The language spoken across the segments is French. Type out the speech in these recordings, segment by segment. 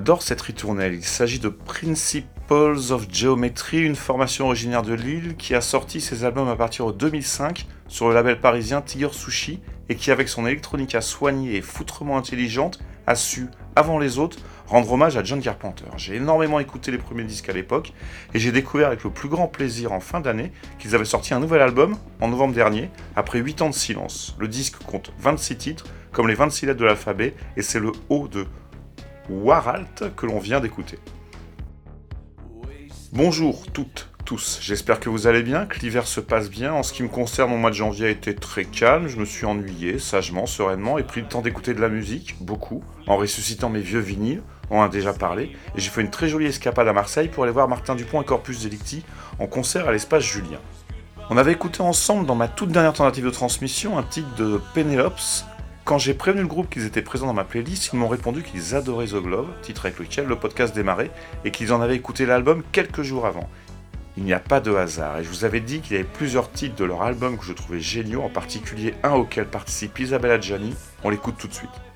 J'adore cette ritournelle. Il s'agit de Principles of Geometry, une formation originaire de Lille qui a sorti ses albums à partir de 2005 sur le label parisien Tiger Sushi et qui, avec son électronica soignée et foutrement intelligente, a su, avant les autres, rendre hommage à John Carpenter. J'ai énormément écouté les premiers disques à l'époque et j'ai découvert avec le plus grand plaisir en fin d'année qu'ils avaient sorti un nouvel album en novembre dernier, après 8 ans de silence. Le disque compte 26 titres, comme les 26 lettres de l'alphabet, et c'est le haut de Waralt que l'on vient d'écouter. Bonjour toutes, tous, j'espère que vous allez bien, que l'hiver se passe bien. En ce qui me concerne, mon mois de janvier a été très calme, je me suis ennuyé, sagement, sereinement, et pris le temps d'écouter de la musique, beaucoup, en ressuscitant mes vieux vinyles, on en a déjà parlé, et j'ai fait une très jolie escapade à Marseille pour aller voir Martin Dupont et Corpus Delicti en concert à l'espace Julien. On avait écouté ensemble dans ma toute dernière tentative de transmission un titre de Penelope, quand j'ai prévenu le groupe qu'ils étaient présents dans ma playlist, ils m'ont répondu qu'ils adoraient The Glove, titre avec lequel le podcast démarrait, et qu'ils en avaient écouté l'album quelques jours avant. Il n'y a pas de hasard, et je vous avais dit qu'il y avait plusieurs titres de leur album que je trouvais géniaux, en particulier un auquel participe Isabella Gianni. On l'écoute tout de suite.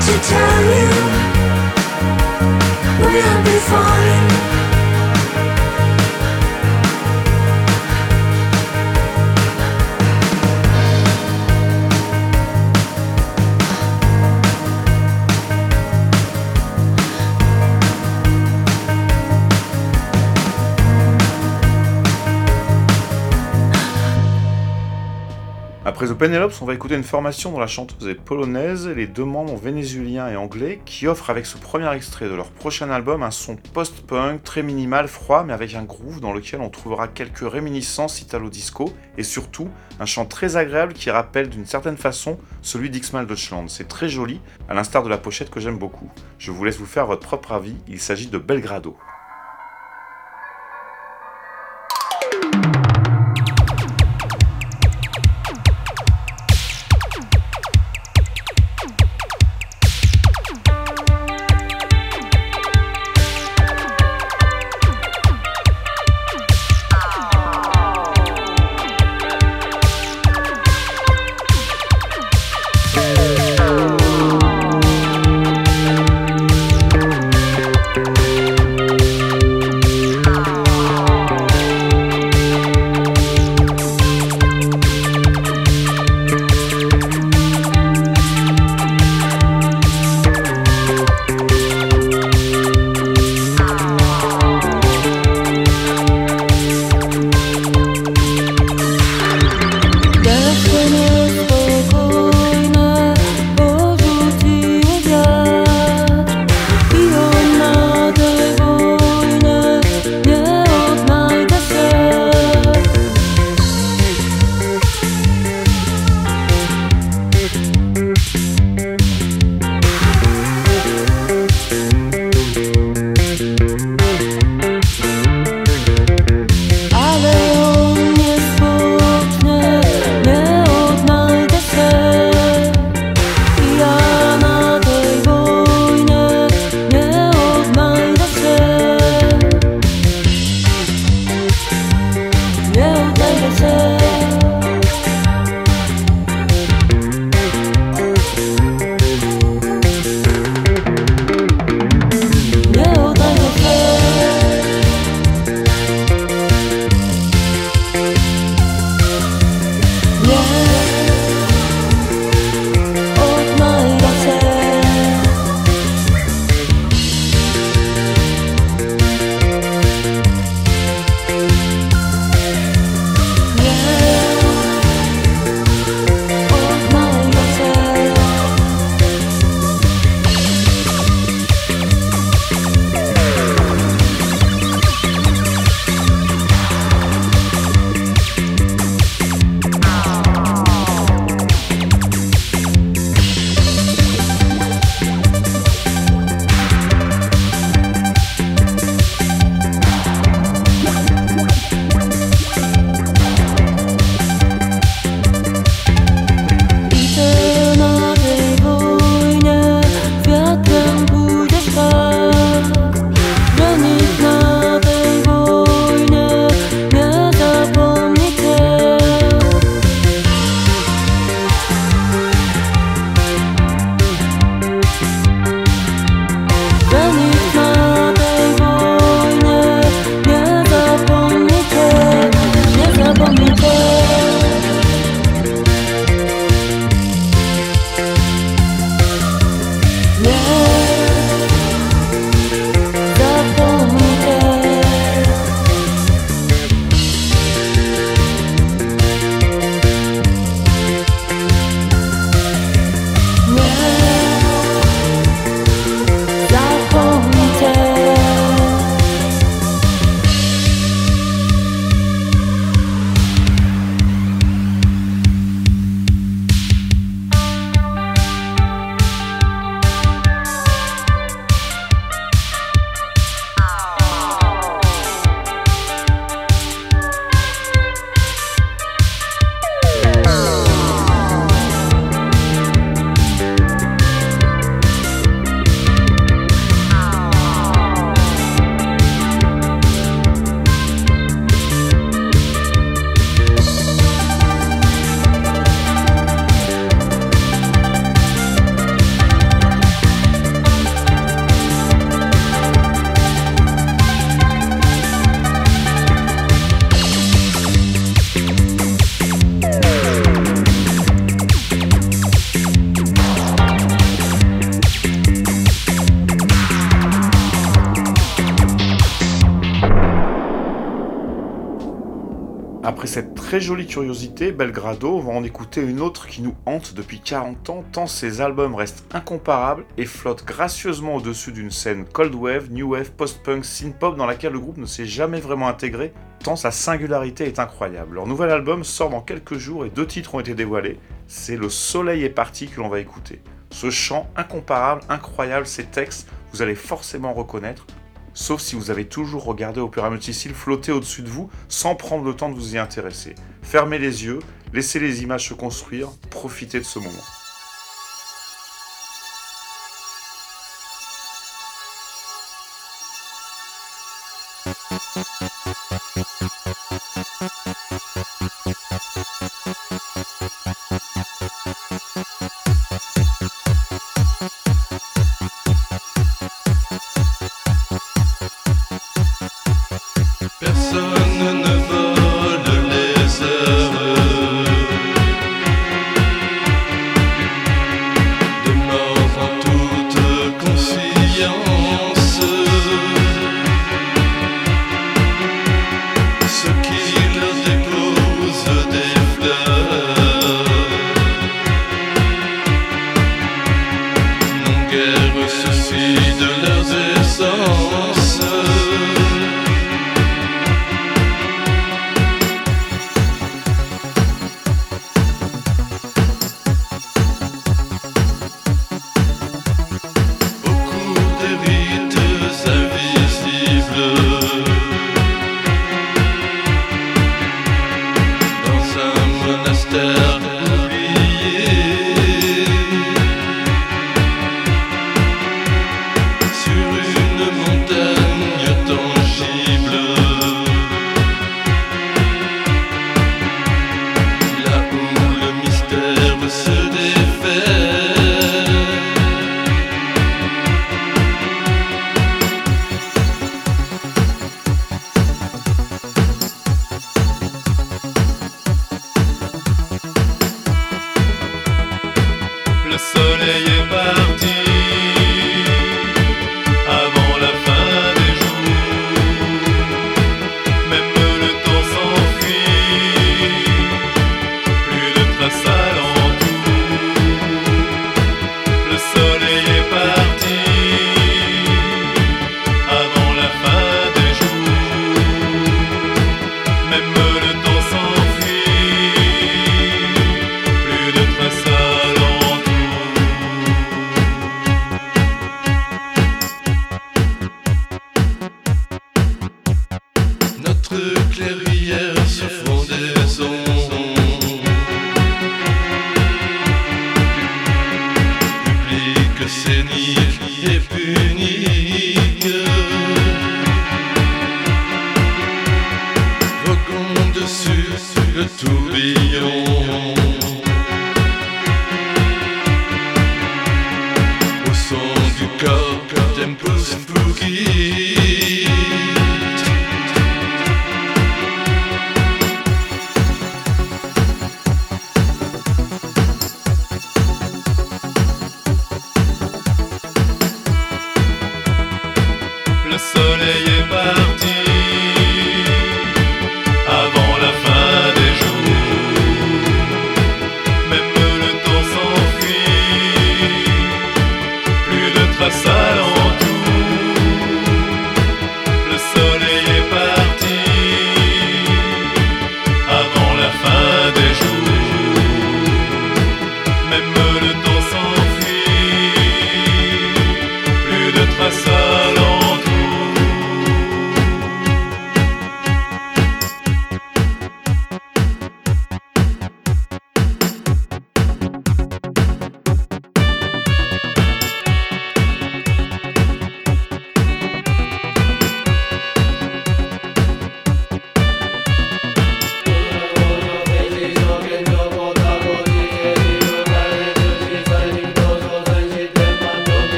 to tell you. We'll be fine? The Penelopes, on va écouter une formation dont la chanteuse est polonaise les deux membres vénézuéliens et anglais qui offrent avec ce premier extrait de leur prochain album un son post-punk très minimal, froid, mais avec un groove dans lequel on trouvera quelques réminiscences italo-disco et surtout un chant très agréable qui rappelle d'une certaine façon celui d'Ixmal Deutschland. C'est très joli, à l'instar de la pochette que j'aime beaucoup. Je vous laisse vous faire votre propre avis, il s'agit de Belgrado. Très jolie curiosité, Belgrado, on va en écouter une autre qui nous hante depuis 40 ans, tant ces albums restent incomparables et flottent gracieusement au-dessus d'une scène cold wave, new wave, post-punk, synth-pop dans laquelle le groupe ne s'est jamais vraiment intégré, tant sa singularité est incroyable. Leur nouvel album sort dans quelques jours et deux titres ont été dévoilés. C'est Le Soleil est parti que l'on va écouter. Ce chant incomparable, incroyable, ces textes, vous allez forcément reconnaître sauf si vous avez toujours regardé au multicile flotter au-dessus de vous sans prendre le temps de vous y intéresser. Fermez les yeux, laissez les images se construire, profitez de ce moment.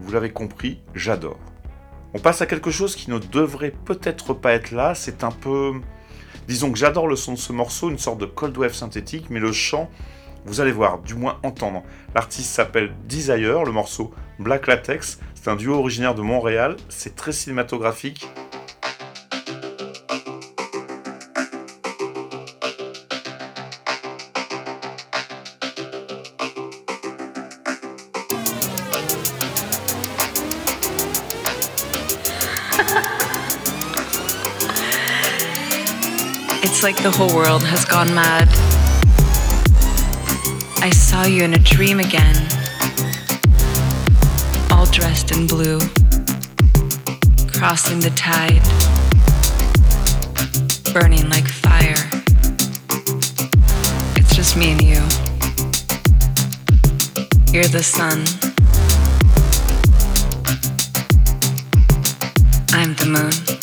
Vous l'avez compris, j'adore. On passe à quelque chose qui ne devrait peut-être pas être là, c'est un peu... Disons que j'adore le son de ce morceau, une sorte de cold wave synthétique, mais le chant, vous allez voir, du moins entendre. L'artiste s'appelle Desire, le morceau Black Latex, c'est un duo originaire de Montréal, c'est très cinématographique, Like the whole world has gone mad. I saw you in a dream again, all dressed in blue, crossing the tide, burning like fire. It's just me and you. You're the sun. I'm the moon.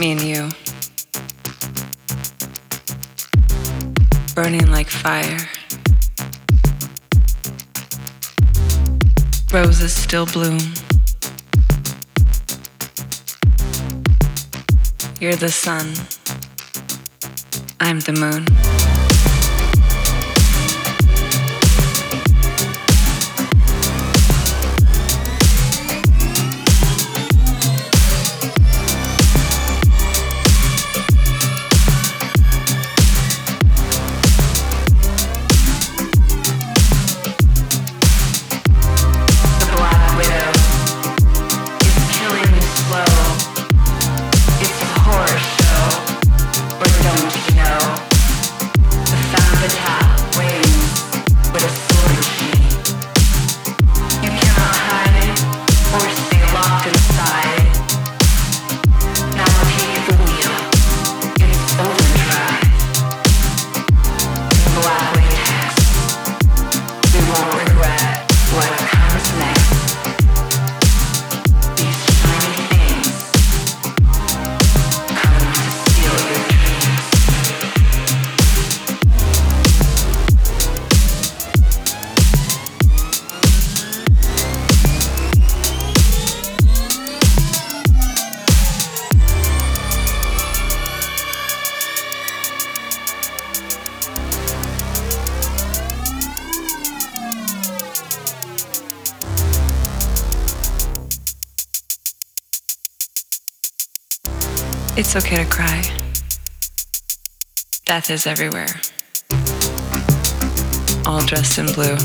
Me and you. Burning like fire. Roses still bloom. You're the sun. I'm the moon. Death is everywhere. All dressed in blue.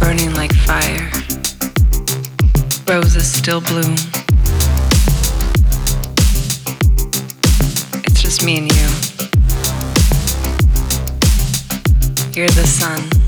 Burning like fire. Roses still bloom. It's just me and you. You're the sun.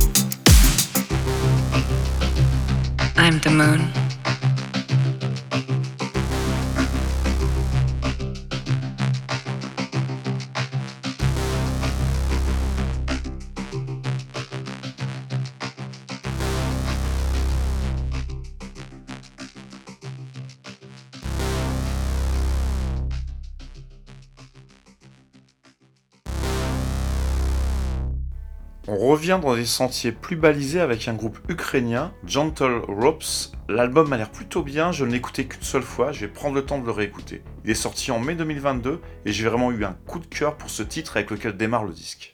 On revient dans des sentiers plus balisés avec un groupe ukrainien, Gentle Ropes. L'album m'a l'air plutôt bien, je ne l'ai écouté qu'une seule fois, je vais prendre le temps de le réécouter. Il est sorti en mai 2022 et j'ai vraiment eu un coup de cœur pour ce titre avec lequel démarre le disque.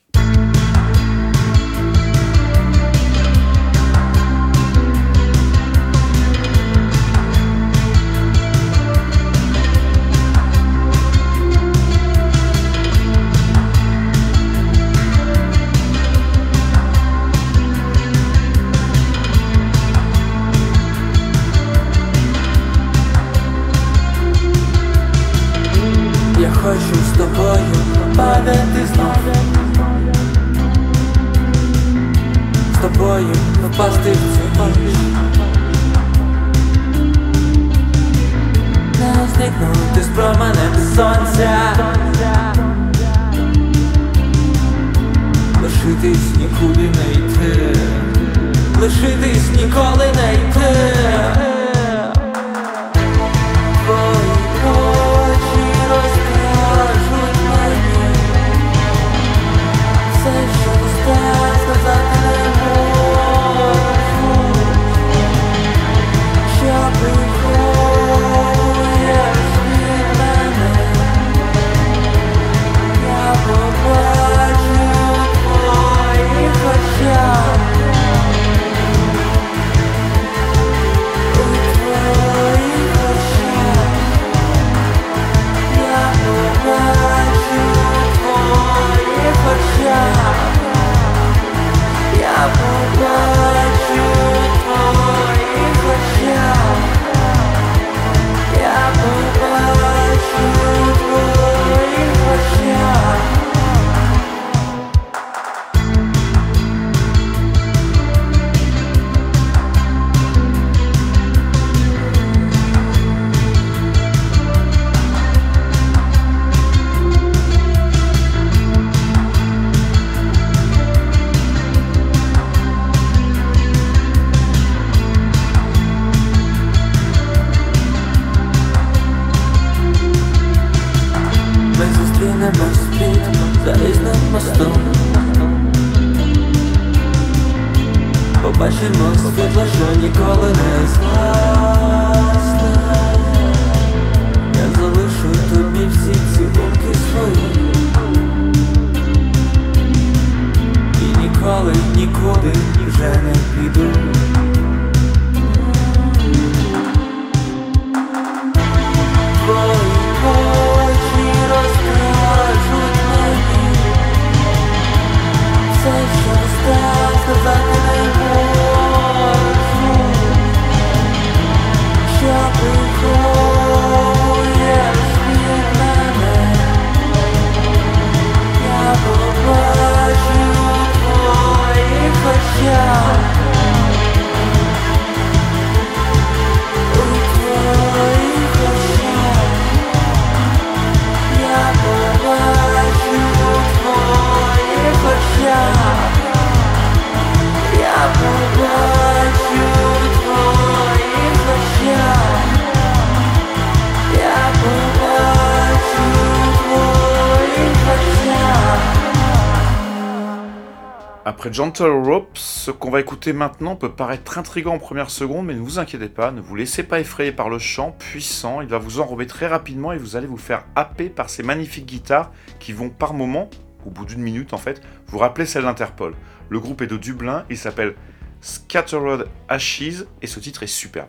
Gentle Ropes, ce qu'on va écouter maintenant peut paraître intrigant en première seconde, mais ne vous inquiétez pas, ne vous laissez pas effrayer par le chant puissant, il va vous enrober très rapidement et vous allez vous faire happer par ces magnifiques guitares qui vont par moment, au bout d'une minute en fait, vous rappeler celles d'Interpol. Le groupe est de Dublin, il s'appelle Scattered Ashes et ce titre est superbe.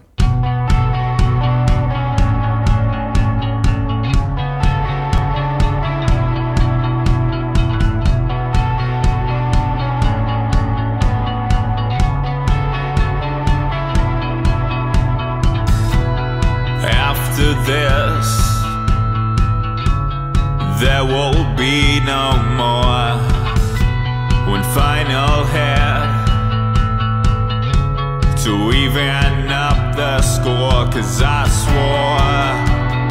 This, there will be no more. One final hit to even up the score, cause I swore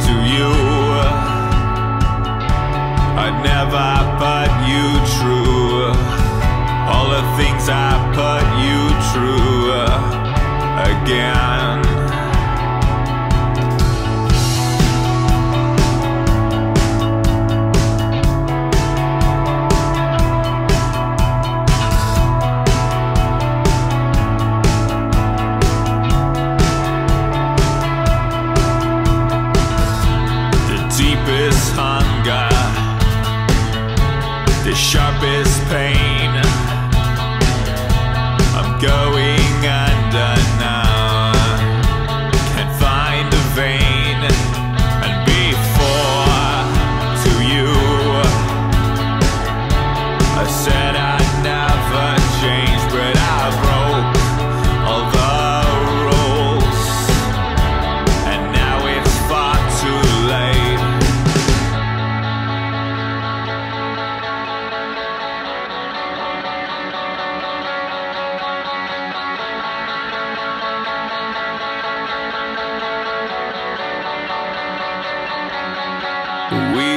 to you I'd never put you true. All the things I put you through again.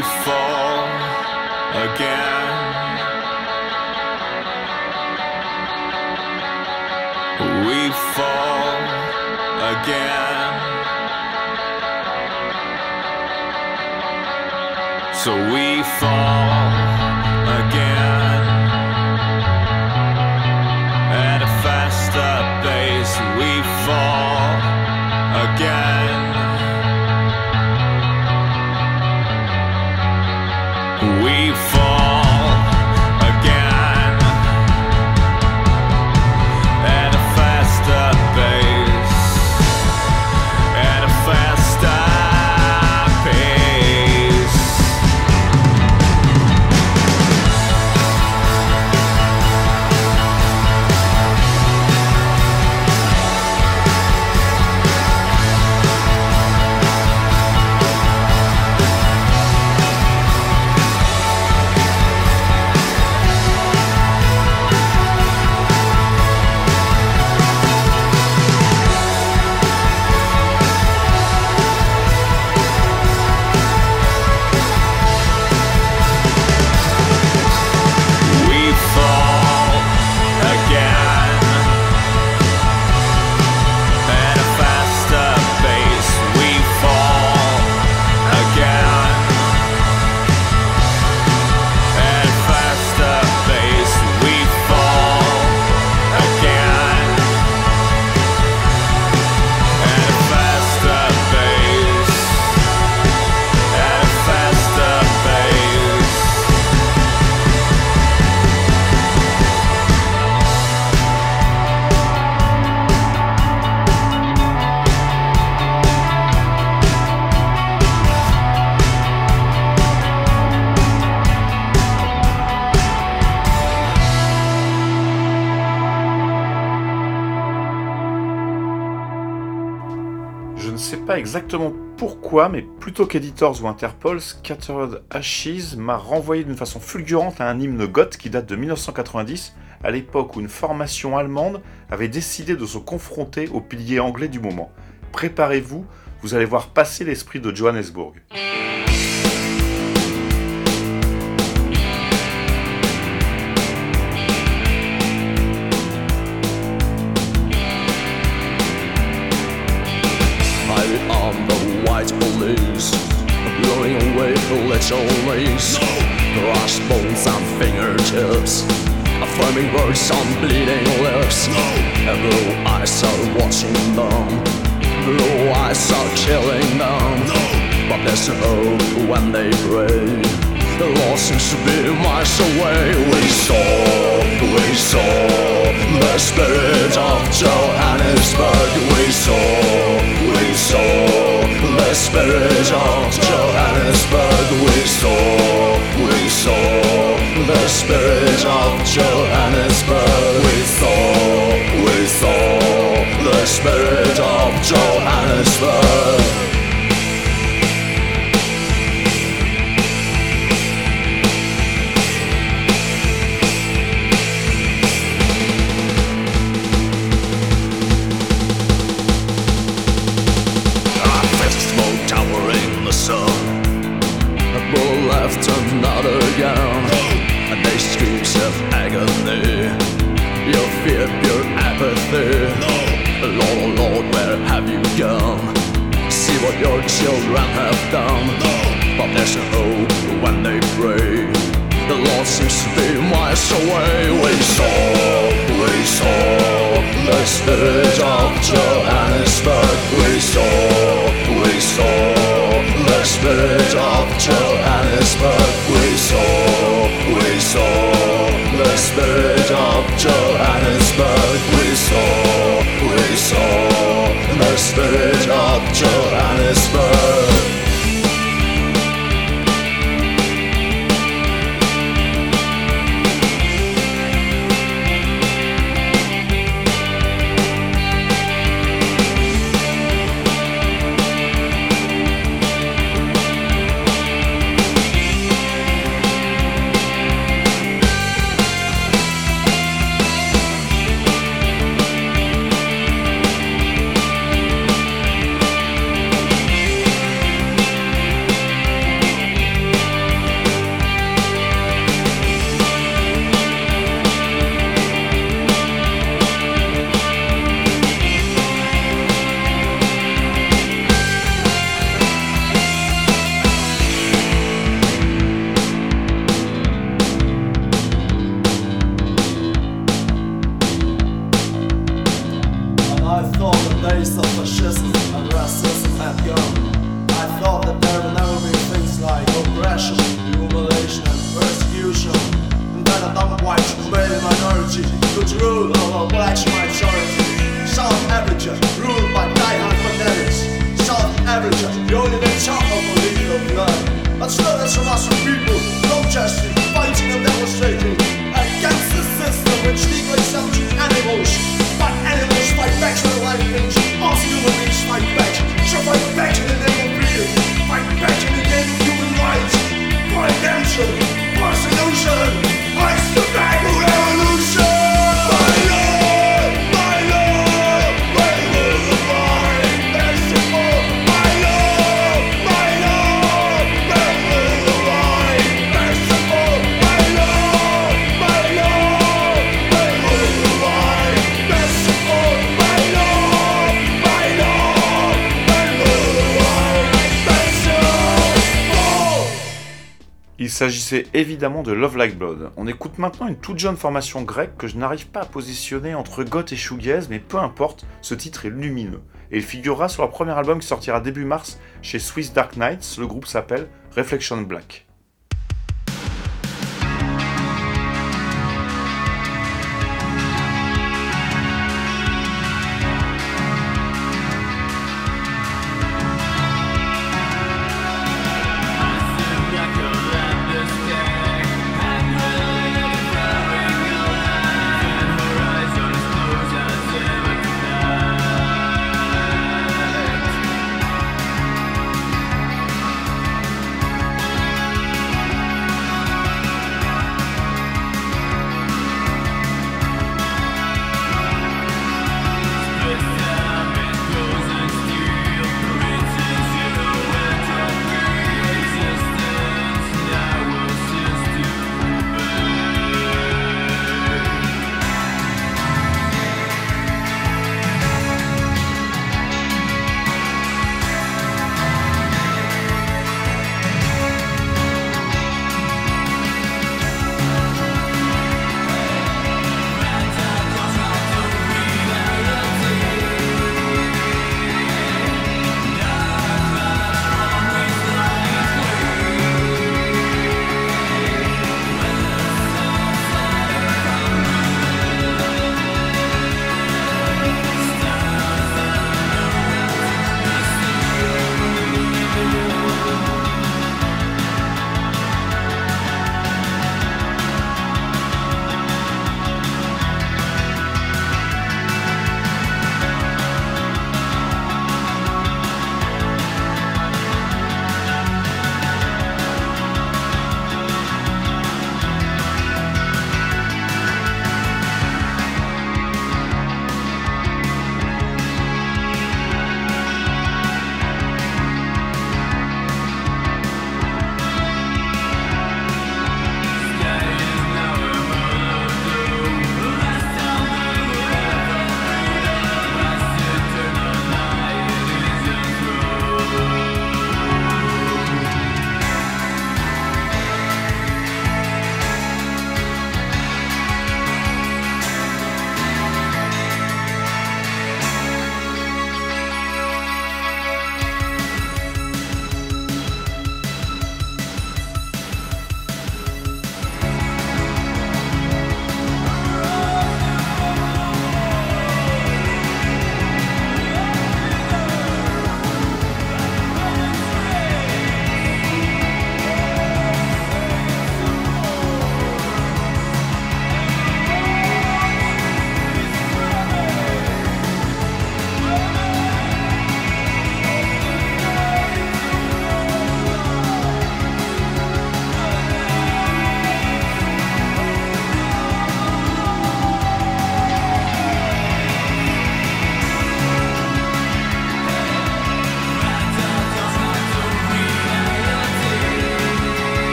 We fall again. We fall again. So we fall pas exactement pourquoi, mais plutôt qu'Editors ou Interpol, Scattered Ashes m'a renvoyé d'une façon fulgurante à un hymne goth qui date de 1990, à l'époque où une formation allemande avait décidé de se confronter aux piliers anglais du moment. Préparez-vous, vous allez voir passer l'esprit de Johannesburg. Little leaves. Crossbones and fingertips, affirming words on bleeding lips. And blue eyes are watching them, blue eyes are killing them. But there's hope when they pray. The Lord seems to be miles away. We saw, we saw the spirit of Johannesburg. We saw, we saw the spirit of Johannesburg. We saw, we saw the spirit of Johannesburg. We saw, we saw the spirit of Johannesburg. Left another gun. And they screams of agony. Your fear, pure apathy. Lord, oh Lord, where have you gone? See what your children have done. But there's a hope when they pray. The Lord seems to be miles away. We saw, we saw the spirit of Johannesburg. We saw, we saw the spirit of saw the spirit of Johannesburg. We saw, we saw the spirit of Johannesburg. Il s'agissait évidemment de Love Like Blood. On écoute maintenant une toute jeune formation grecque que je n'arrive pas à positionner entre goth et shoegaze, mais peu importe, ce titre est lumineux. Et il figurera sur leur premier album qui sortira début mars chez Swiss Dark Knights, le groupe s'appelle Reflection Black.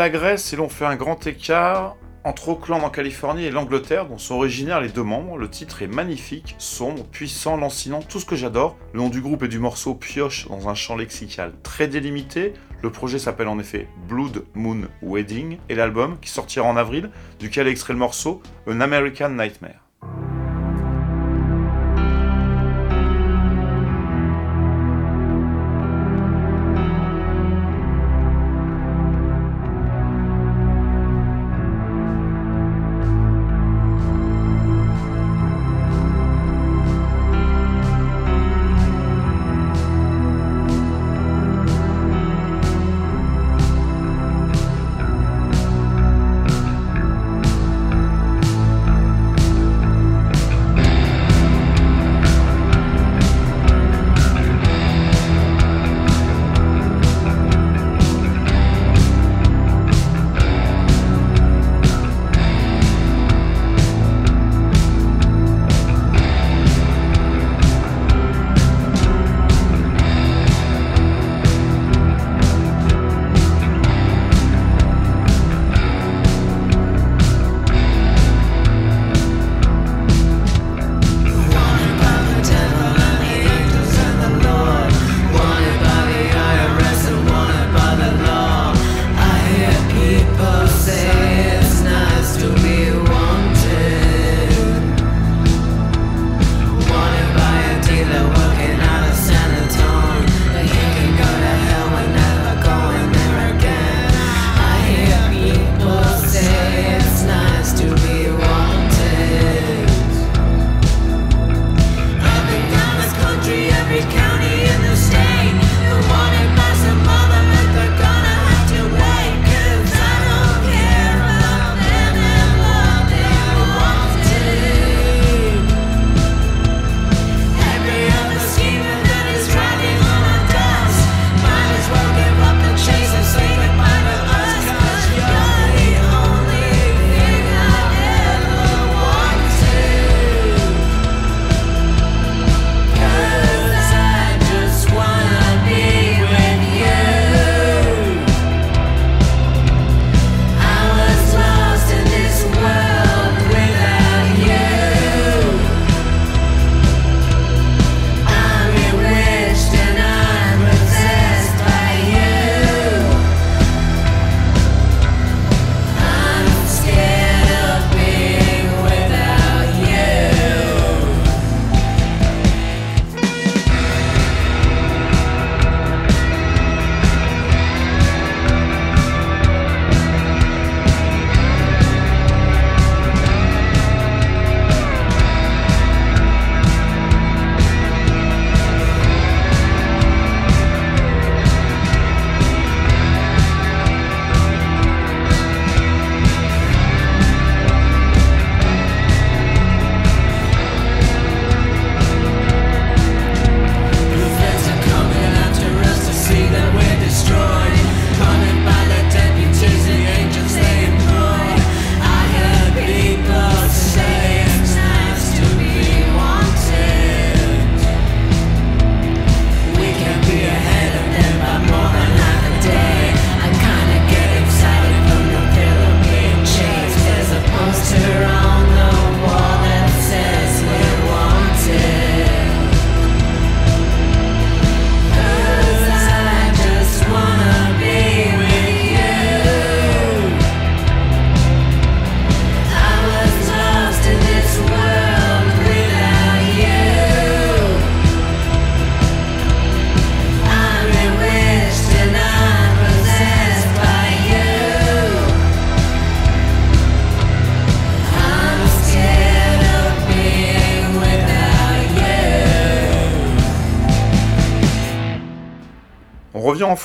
La Grèce et l'on fait un grand écart entre Auckland en Californie et l'Angleterre, dont sont originaires les deux membres. Le titre est magnifique, sombre, puissant, lancinant, tout ce que j'adore. Le nom du groupe et du morceau pioche dans un champ lexical très délimité. Le projet s'appelle en effet Blood Moon Wedding et l'album, qui sortira en avril, duquel est extrait le morceau An American Nightmare.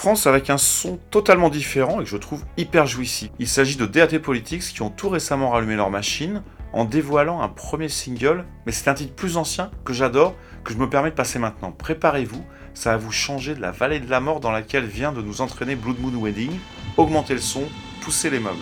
Avec un son totalement différent et que je trouve hyper jouissif. Il s'agit de DAT Politics qui ont tout récemment rallumé leur machine en dévoilant un premier single, mais c'est un titre plus ancien que j'adore, que je me permets de passer maintenant. Préparez-vous, ça va vous changer de la vallée de la mort dans laquelle vient de nous entraîner Blood Moon Wedding. Augmentez le son, poussez les meubles.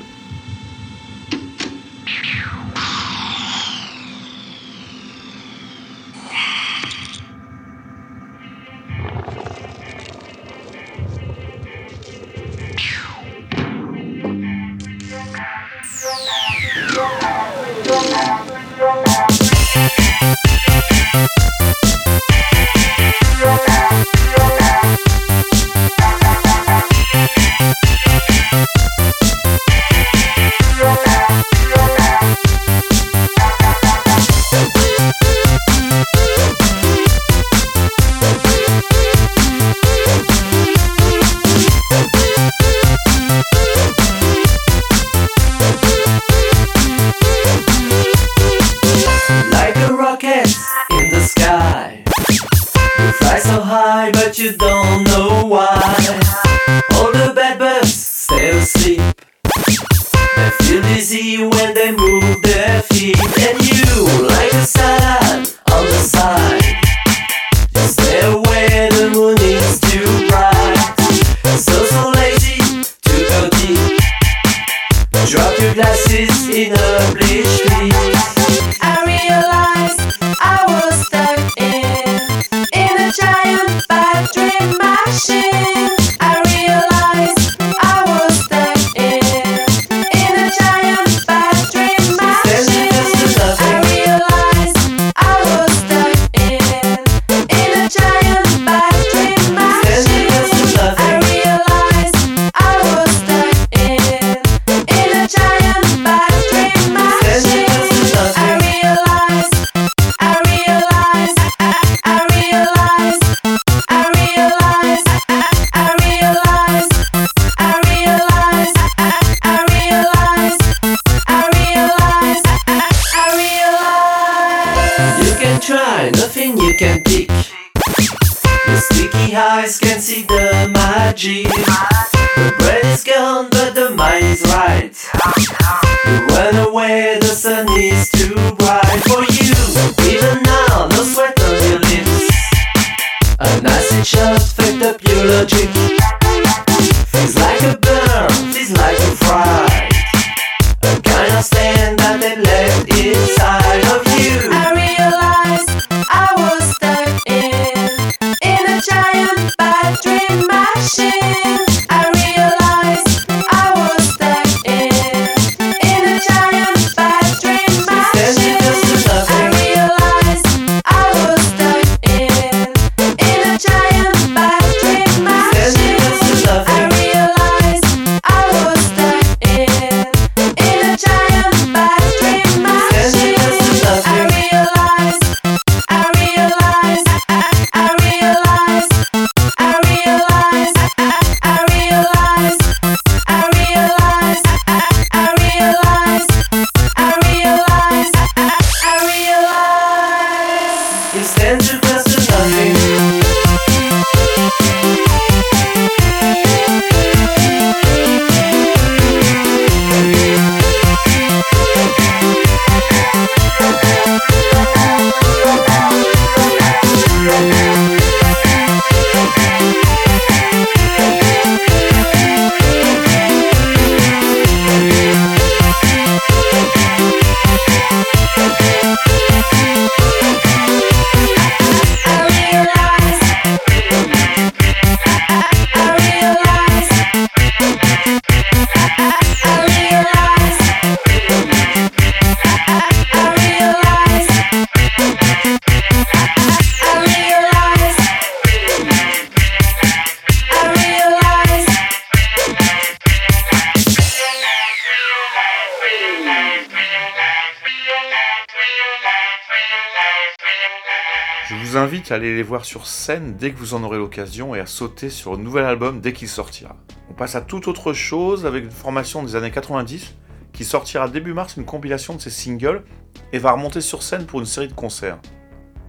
Sur scène dès que vous en aurez l'occasion et à sauter sur le nouvel album dès qu'il sortira. On passe à toute autre chose avec une formation des années 90 qui sortira début mars une compilation de ses singles et va remonter sur scène pour une série de concerts.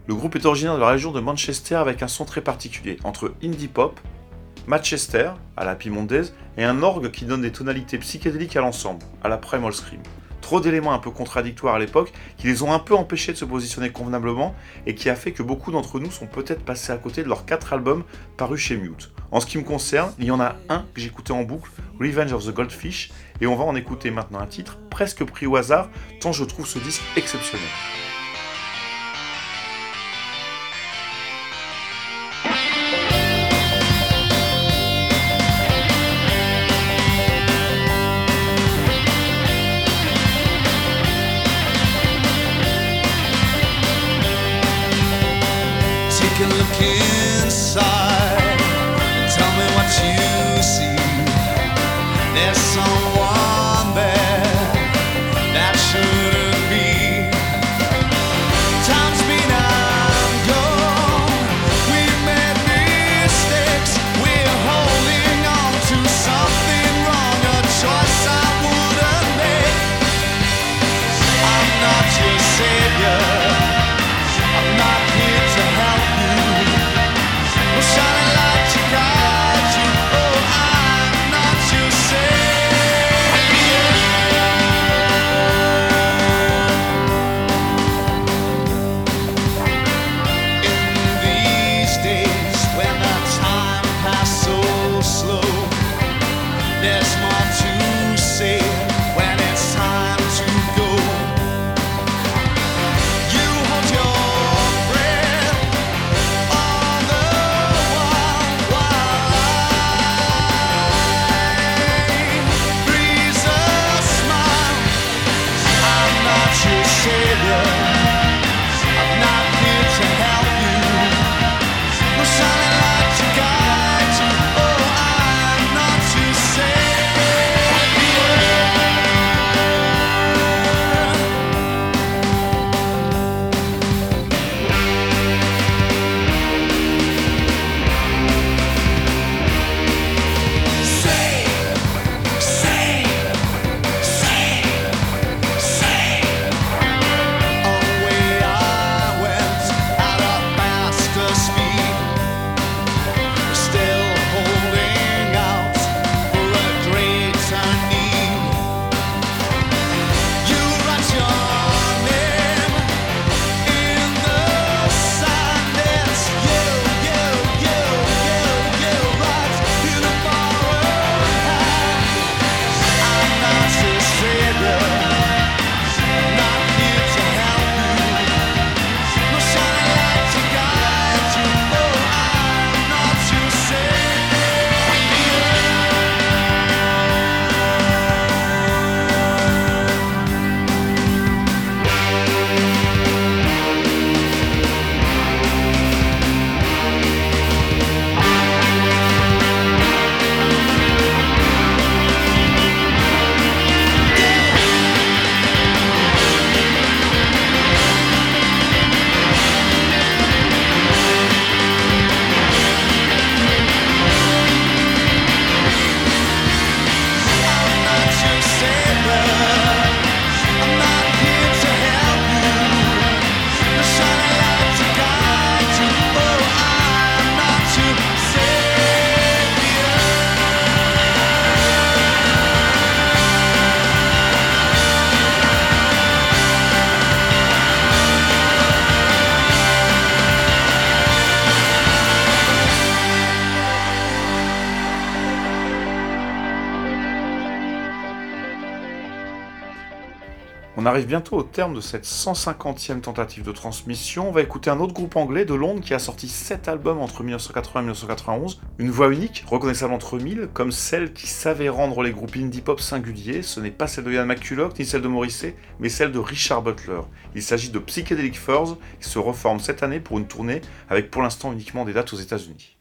Le groupe est originaire de la région de Manchester avec un son très particulier entre indie pop, Manchester à la pimondaise et un orgue qui donne des tonalités psychédéliques à l'ensemble, à la Primal Scream. Trop d'éléments un peu contradictoires à l'époque qui les ont un peu empêchés de se positionner convenablement et qui a fait que beaucoup d'entre nous sont peut-être passés à côté de leurs quatre albums parus chez Mute. En ce qui me concerne, il y en a un que j'écoutais en boucle, Revenge of the Goldfish, et on va en écouter maintenant un titre presque pris au hasard tant je trouve ce disque exceptionnel. On arrive bientôt au terme de cette 150e tentative de transmission. On va écouter un autre groupe anglais de Londres qui a sorti 7 albums entre 1980 et 1991. Une voix unique, reconnaissable entre mille, comme celle qui savait rendre les groupes indie pop singuliers. Ce n'est pas celle de Ian McCulloch ni celle de Morrissey, mais celle de Richard Butler. Il s'agit de Psychedelic Furs qui se reforme cette année pour une tournée avec pour l'instant uniquement des dates aux États-Unis.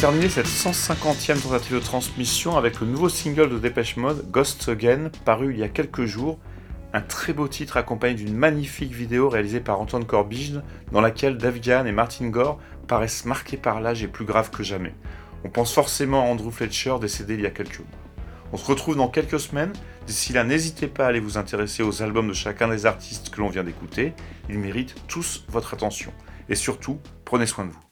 Terminer cette 150e tentative de transmission avec le nouveau single de Dépêche Mode, Ghosts Again, paru il y a quelques jours. Un très beau titre accompagné d'une magnifique vidéo réalisée par Antoine Corbijn, dans laquelle Dave Gahan et Martin Gore paraissent marqués par l'âge et plus graves que jamais. On pense forcément à Andrew Fletcher décédé il y a quelques mois. On se retrouve dans quelques semaines. D'ici là, n'hésitez pas à aller vous intéresser aux albums de chacun des artistes que l'on vient d'écouter. Ils méritent tous votre attention. Et surtout, prenez soin de vous.